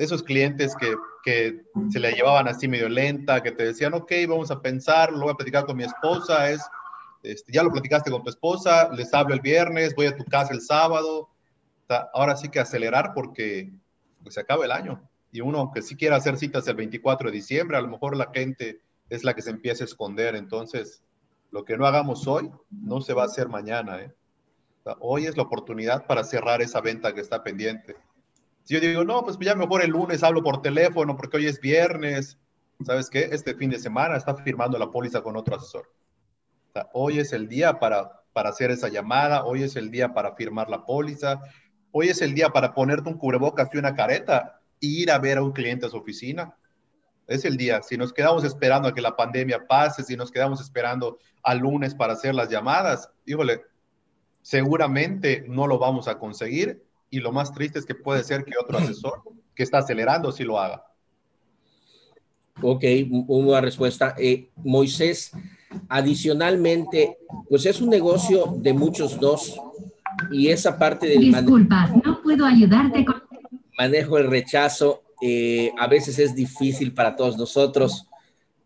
esos clientes que, que, se le llevaban así medio lenta, que te decían, ok, vamos a pensar, lo voy a platicar con mi esposa, es, este, ya lo platicaste con tu esposa, les hablo el viernes, voy a tu casa el sábado. ahora sí que acelerar porque pues, se acaba el año. Y uno que sí quiere hacer citas el 24 de diciembre, a lo mejor la gente es la que se empieza a esconder. Entonces, lo que no hagamos hoy no se va a hacer mañana. ¿eh? hoy es la oportunidad para cerrar esa venta que está pendiente. Si yo digo, no, pues ya mejor el lunes hablo por teléfono porque hoy es viernes, ¿sabes qué? Este fin de semana está firmando la póliza con otro asesor. hoy es el día para, para hacer esa llamada, hoy es el día para firmar la póliza, hoy es el día para ponerte un cubrebocas y una careta e ir a ver a un cliente a su oficina. Es el día. Si nos quedamos esperando a que la pandemia pase, si nos quedamos esperando al lunes para hacer las llamadas, híjole, seguramente no lo vamos a conseguir y lo más triste es que puede ser que otro asesor que está acelerando sí lo haga. Ok, una respuesta. Eh, Moisés, adicionalmente, pues es un negocio de muchos dos y esa parte del Disculpa, no puedo ayudarte con... Manejo el rechazo, eh, a veces es difícil para todos nosotros.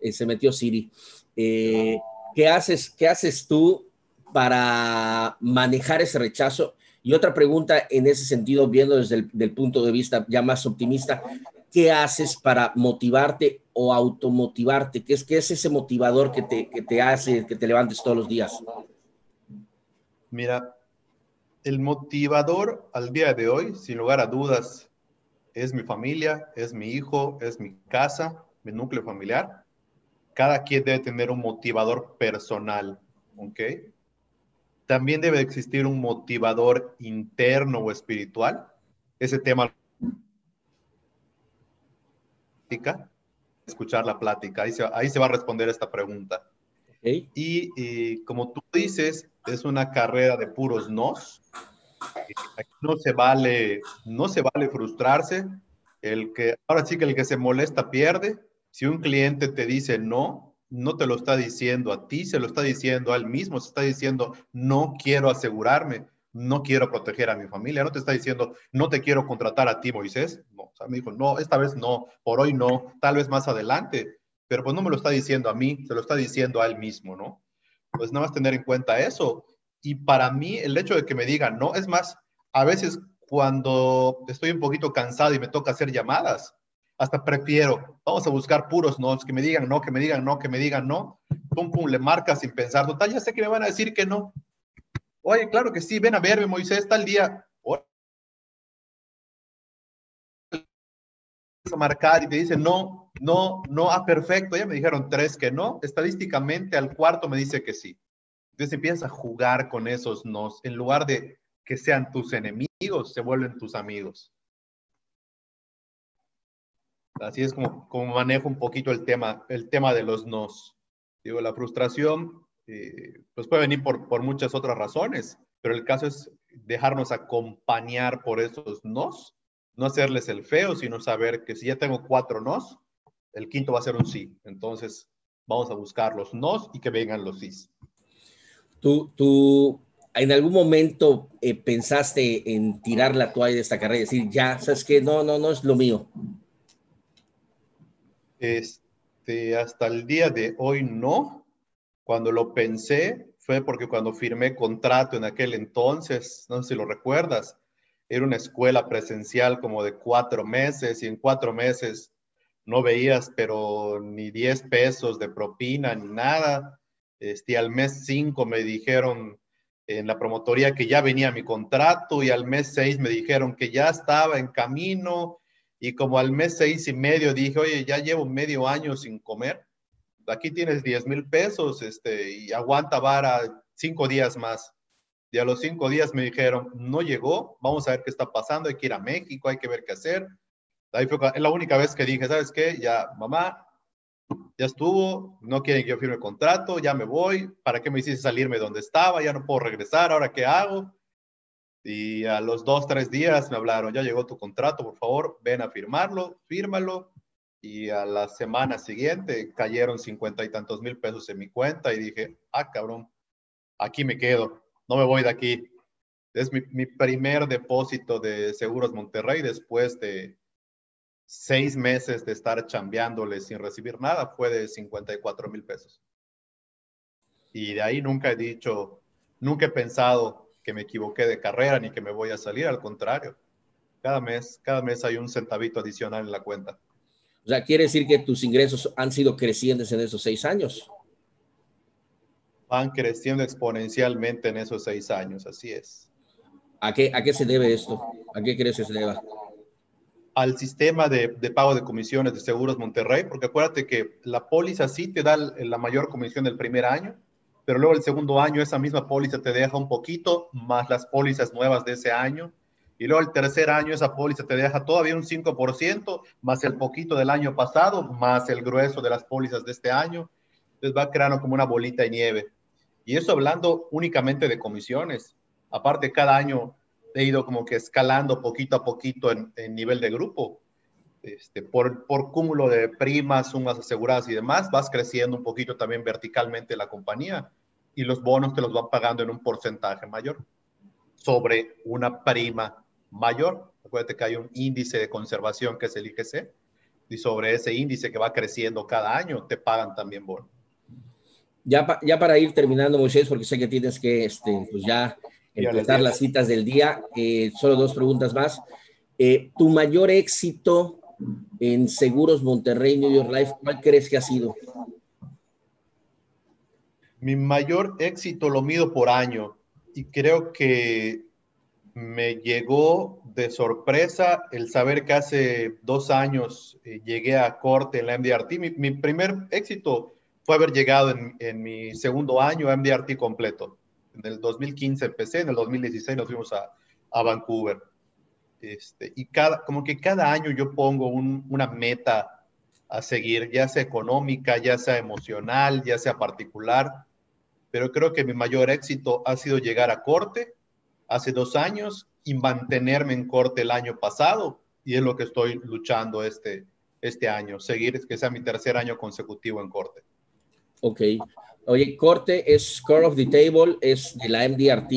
Eh, se metió Siri. ¿qué, haces, ¿Qué haces tú para manejar ese rechazo? Y otra pregunta en ese sentido, viendo desde el punto de vista ya más optimista, ¿qué haces para motivarte o automotivarte? ¿Qué es, qué es ese motivador que te, que te hace que te levantes todos los días? Mira, el motivador al día de hoy, sin lugar a dudas, es mi familia, es mi hijo, es mi casa, mi núcleo familiar. Cada quien debe tener un motivador personal, ¿ok? También debe existir un motivador interno o espiritual. Ese tema escuchar la plática, ahí se, ahí se va a responder esta pregunta. Y, como tú dices, es una carrera de puros nos. no se vale, no se vale frustrarse. El que, ahora sí que el que se molesta pierde. Si un cliente te dice no, no te lo está diciendo a ti, se lo está diciendo a él mismo, se está diciendo, no quiero asegurarme, no quiero proteger a mi familia, no te está diciendo, no te quiero contratar a ti, Moisés. No, o sea, me dijo, no, esta vez no, por hoy no, tal vez más adelante, pero pues no me lo está diciendo a mí, se lo está diciendo a él mismo, ¿no? Pues nada más tener en cuenta eso. Y para mí, el hecho de que me digan, no, es más, a veces cuando estoy un poquito cansado y me toca hacer llamadas, hasta prefiero, vamos a buscar puros no, que me digan no, que me digan no, que me digan no, pum, pum, le marca sin pensar, total, ya sé que me van a decir que no. Oye, claro que sí, ven a verme, Moisés, el día. A marcar y te dice no, no, no, ah, perfecto, ya me dijeron tres que no, estadísticamente al cuarto me dice que sí. Entonces empiezas a jugar con esos nos, en lugar de que sean tus enemigos, se vuelven tus amigos. Así es como, como manejo un poquito el tema, el tema de los nos. Digo, la frustración eh, pues puede venir por, por muchas otras razones, pero el caso es dejarnos acompañar por esos nos, no hacerles el feo, sino saber que si ya tengo cuatro nos, el quinto va a ser un sí. Entonces, vamos a buscar los nos y que vengan los sí. Tú, tú en algún momento eh, pensaste en tirar la toalla de esta carrera y decir, ya, sabes que no, no, no es lo mío. Este, hasta el día de hoy no. Cuando lo pensé fue porque cuando firmé contrato en aquel entonces, no sé si lo recuerdas, era una escuela presencial como de cuatro meses y en cuatro meses no veías pero ni 10 pesos de propina ni nada. Este, al mes cinco me dijeron en la promotoría que ya venía mi contrato y al mes seis me dijeron que ya estaba en camino y como al mes seis y medio dije, oye, ya llevo medio año sin comer, aquí tienes 10 mil pesos este, y aguanta vara cinco días más. Y a los cinco días me dijeron, no llegó, vamos a ver qué está pasando, hay que ir a México, hay que ver qué hacer. Ahí la única vez que dije, ¿sabes qué? Ya, mamá, ya estuvo, no quieren que yo firme contrato, ya me voy, ¿para qué me hiciste salirme donde estaba? Ya no puedo regresar, ¿ahora qué hago? Y a los dos, tres días me hablaron, ya llegó tu contrato, por favor, ven a firmarlo, fírmalo. Y a la semana siguiente cayeron cincuenta y tantos mil pesos en mi cuenta y dije, ah, cabrón, aquí me quedo, no me voy de aquí. Es mi, mi primer depósito de Seguros Monterrey después de, seis meses de estar chambeándole sin recibir nada fue de 54 mil pesos. Y de ahí nunca he dicho, nunca he pensado que me equivoqué de carrera ni que me voy a salir, al contrario. Cada mes, cada mes hay un centavito adicional en la cuenta. O sea, quiere decir que tus ingresos han sido crecientes en esos seis años. Van creciendo exponencialmente en esos seis años, así es. ¿A qué, a qué se debe esto? ¿A qué crees que se deba? Al sistema de, de, pago de comisiones de Seguros Monterrey, porque acuérdate que la póliza sí te da la mayor comisión del primer año, pero luego el segundo año esa misma póliza te deja un poquito más las pólizas nuevas de ese año. Y luego el tercer año esa póliza te deja todavía un 5%, más el poquito del año pasado, más el grueso de las pólizas de este año. Entonces va creando como una bolita de nieve. Y eso hablando únicamente de comisiones. Aparte, cada año he ido como que escalando poquito a poquito en, en nivel de grupo. Este, por, por cúmulo de primas, sumas aseguradas y demás, vas creciendo un poquito también verticalmente la compañía y los bonos te los van pagando en un porcentaje mayor sobre una prima mayor. Acuérdate que hay un índice de conservación que es el IGC y sobre ese índice que va creciendo cada año te pagan también bonos. Ya, ya para ir terminando, Moisés, porque sé que tienes que este, pues ya empezar las citas del día. Eh, solo dos preguntas más. Eh, ¿Tu mayor éxito en Seguros Monterrey New York Life, cuál crees que ha sido? Mi mayor éxito lo mido por año y creo que me llegó de sorpresa el saber que hace dos años eh, llegué a corte en la MDRT. Mi, mi primer éxito fue haber llegado en, mi segundo año a MDRT completo en el 2015 empecé, en el 2016 nos fuimos a Vancouver. Este, y cada, como que cada año yo pongo un, una meta a seguir, ya sea económica, ya sea emocional, ya sea particular, pero creo que mi mayor éxito ha sido llegar a corte hace dos años y mantenerme en corte el año pasado, y es lo que estoy luchando este, este año, seguir que sea mi tercer año consecutivo en corte. Ok, Oye, corte es Score of the Table, es de la MDRT.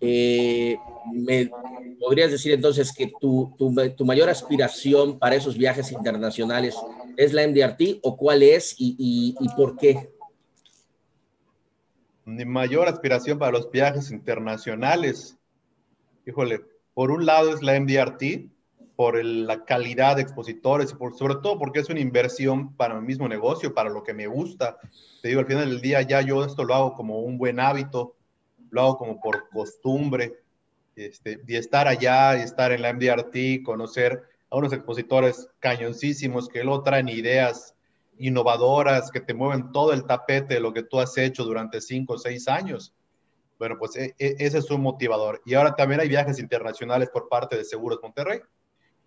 Eh, ¿Me podrías decir entonces que tu, tu, tu, mayor aspiración para esos viajes internacionales es la MDRT o cuál es y, y, y por qué? Mi mayor aspiración para los viajes internacionales, híjole, por un lado es la MDRT, por el, la calidad de expositores y por, sobre todo porque es una inversión para mi mismo negocio, para lo que me gusta. Te digo, al final del día ya yo esto lo hago como un buen hábito, lo hago como por costumbre, este, y estar allá, y estar en la MDRT, conocer a unos expositores cañoncísimos que luego traen ideas innovadoras que te mueven todo el tapete de lo que tú has hecho durante cinco o seis años. Bueno, pues e, e, ese es un motivador. Y ahora también hay viajes internacionales por parte de Seguros Monterrey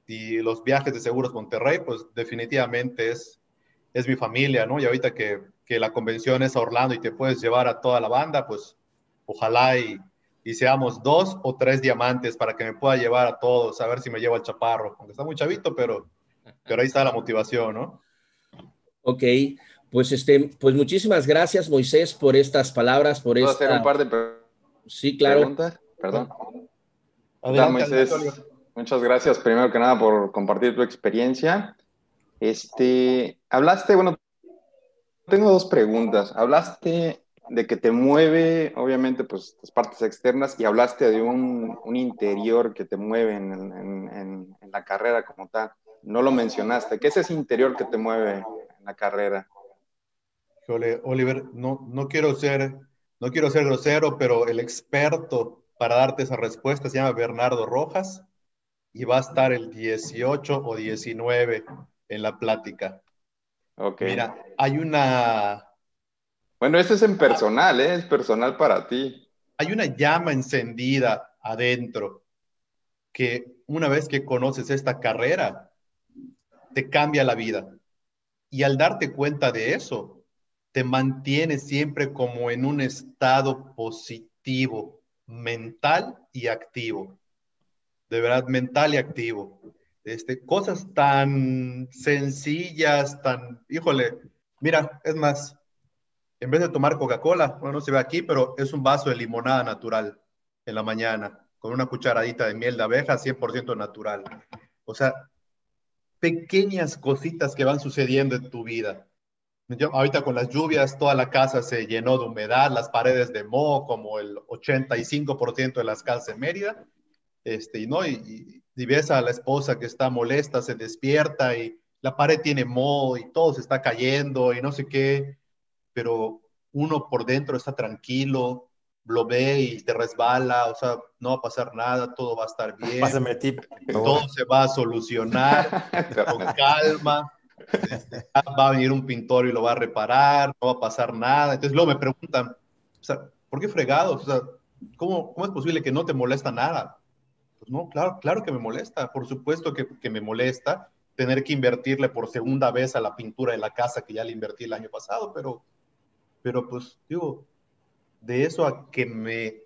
y los viajes de Seguros Monterrey, pues definitivamente es, es mi familia, ¿no? Y ahorita que, que la convención es a Orlando y te puedes llevar a toda la banda, pues ojalá y, y, seamos dos o tres diamantes para que me pueda llevar a todos, a ver si me llevo al chaparro, aunque está muy chavito, pero, pero ahí está la motivación, ¿no? Ok, pues, este, pues muchísimas gracias, Moisés, por estas palabras, por ¿Puedo esta... hacer un par de sí, claro. preguntas? Perdón. Adelante, Moisés. Muchas gracias, primero que nada, por compartir tu experiencia. Este, hablaste, bueno, tengo dos preguntas. Hablaste de que te mueve, obviamente, pues las partes externas y hablaste de un, un interior que te mueve en, en, en, en, la carrera como tal. No lo mencionaste. ¿Qué es ese interior que te mueve en la carrera? Híjole, Oliver, no, no, quiero ser, no quiero ser grosero, pero el experto para darte esa respuesta se llama Bernardo Rojas y va a estar el 18 o 19 en la plática. Ok. Mira, hay una... Bueno, eso es en personal, ¿eh? Es personal para ti. Hay una llama encendida adentro que una vez que conoces esta carrera, te cambia la vida. Y al darte cuenta de eso, te mantiene siempre como en un estado positivo, mental y activo de verdad mental y activo. Este, cosas tan sencillas, tan, híjole, mira, es más, en vez de tomar Coca-Cola, bueno, no se ve aquí, pero es un vaso de limonada natural en la mañana, con una cucharadita de miel de abeja 100% natural. O sea, pequeñas cositas que van sucediendo en tu vida. Yo, ahorita con las lluvias, toda la casa se llenó de humedad, las paredes de moho, como el 85% de las casas en Mérida, este, ¿no? Y, y, ves a la esposa que está molesta, se despierta y la pared tiene moho y todo se está cayendo y no sé qué, pero uno por dentro está tranquilo, lo ve y te resbala, o sea, no va a pasar nada, todo va a estar bien. Pásame tip. Todo se va a solucionar con calma. Este, va a venir un pintor y lo va a reparar, no va a pasar nada. Entonces luego me preguntan, o sea, ¿por qué fregados? O sea, ¿cómo, ¿cómo es posible que no te molesta nada? Pues no, claro, claro que me molesta, por supuesto que, que me molesta tener que invertirle por segunda vez a la pintura de la casa que ya le invertí el año pasado, pero, pero pues digo, de eso a que me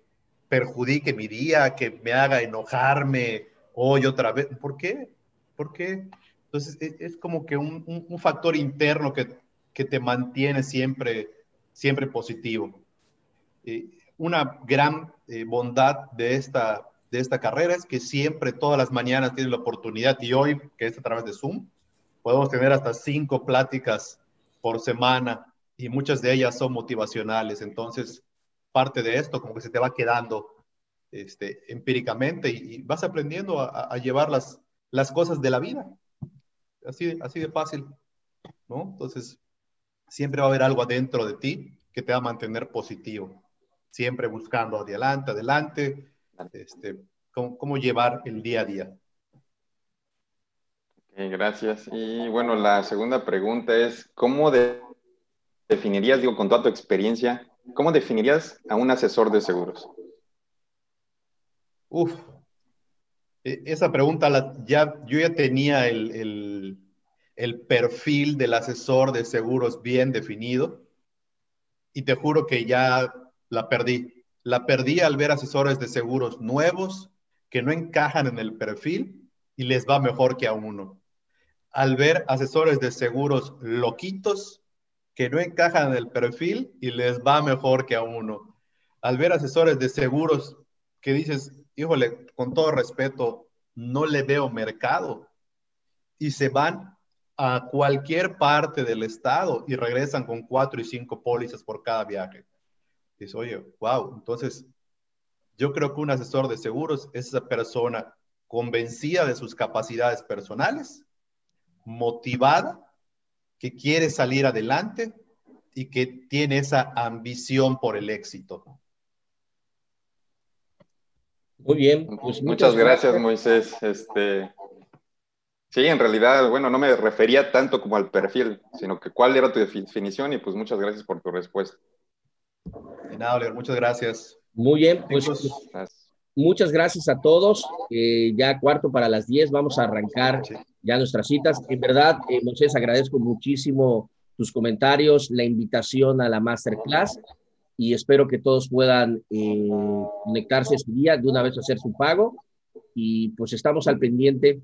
perjudique mi día, que me haga enojarme hoy otra vez. ¿Por qué? ¿Por qué? Entonces es, como que un, un, factor interno que, que, te mantiene siempre, siempre positivo. Eh, una gran eh, bondad de esta, de esta carrera es que siempre, todas las mañanas tienes la oportunidad y hoy, que es a través de Zoom, podemos tener hasta cinco pláticas por semana y muchas de ellas son motivacionales. Entonces, parte de esto, como que se te va quedando este, empíricamente y, vas aprendiendo a, llevar las, las cosas de la vida. Así, así de fácil, ¿no? Entonces, siempre va a haber algo adentro de ti que te va a mantener positivo, siempre buscando adelante, adelante, este, cómo, llevar el día a día. gracias. Y bueno, la segunda pregunta es, ¿cómo definirías, digo, con toda tu experiencia, ¿Cómo definirías a un asesor de seguros? Uf, e, esa pregunta ya, yo ya tenía el, el, perfil del asesor de seguros bien definido y te juro que ya la perdí. La perdí al ver asesores de seguros nuevos que no encajan en el perfil y les va mejor que a uno. Al ver asesores de seguros loquitos que no encajan en el perfil y les va mejor que a uno. Al ver asesores de seguros que dices, híjole, con todo respeto, no le veo mercado y se van a cualquier parte del estado y regresan con cuatro y cinco pólizas por cada viaje. Dices, oye, wow, entonces yo creo que un asesor de seguros es esa persona convencida de sus capacidades personales, motivada que quiere salir adelante y que tiene esa ambición por el éxito. Muy bien, pues muchas, gracias, Moisés. Este, sí, en realidad, bueno, no me refería tanto como al perfil, sino que cuál era tu definición y pues muchas gracias por tu respuesta. De nada, Oliver, muchas gracias. Muy bien, pues muchas gracias a todos. Eh, ya cuarto para las 10, vamos a arrancar ya nuestras citas. En verdad, eh, Moisés, agradezco muchísimo tus comentarios, la invitación a la masterclass y espero que todos puedan eh, conectarse ese día, de una vez hacer su pago y pues estamos al pendiente